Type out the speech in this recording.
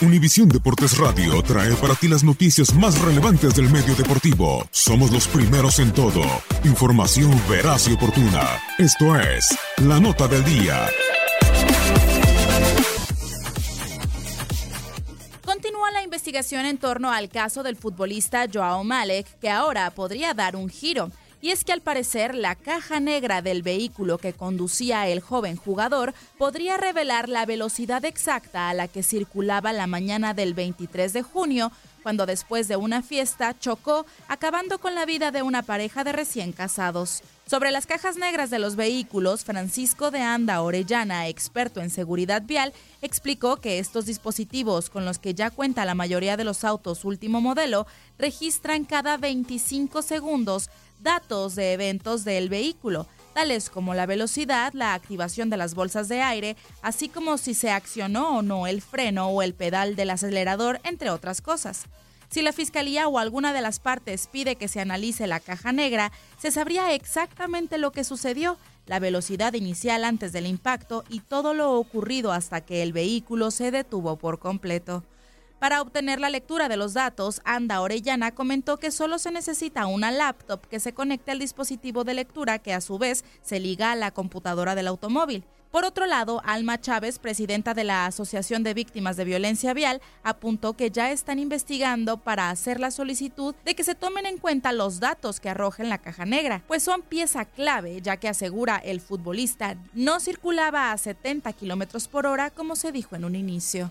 Univisión Deportes Radio trae para ti las noticias más relevantes del medio deportivo. Somos los primeros en todo. Información veraz y oportuna. Esto es La Nota del Día. Continúa la investigación en torno al caso del futbolista Joao Malek, que ahora podría dar un giro. Y es que al parecer la caja negra del vehículo que conducía el joven jugador podría revelar la velocidad exacta a la que circulaba la mañana del 23 de junio, cuando después de una fiesta chocó, acabando con la vida de una pareja de recién casados. Sobre las cajas negras de los vehículos, Francisco de Anda Orellana, experto en seguridad vial, explicó que estos dispositivos, con los que ya cuenta la mayoría de los autos último modelo, registran cada 25 segundos datos de eventos del vehículo, tales como la velocidad, la activación de las bolsas de aire, así como si se accionó o no el freno o el pedal del acelerador, entre otras cosas. Si la Fiscalía o alguna de las partes pide que se analice la caja negra, se sabría exactamente lo que sucedió, la velocidad inicial antes del impacto y todo lo ocurrido hasta que el vehículo se detuvo por completo. Para obtener la lectura de los datos, Anda Orellana comentó que solo se necesita una laptop que se conecte al dispositivo de lectura que a su vez se liga a la computadora del automóvil. Por otro lado, Alma Chávez, presidenta de la Asociación de Víctimas de Violencia Vial, apuntó que ya están investigando para hacer la solicitud de que se tomen en cuenta los datos que arrojen la caja negra, pues son pieza clave, ya que asegura el futbolista no circulaba a 70 kilómetros por hora como se dijo en un inicio.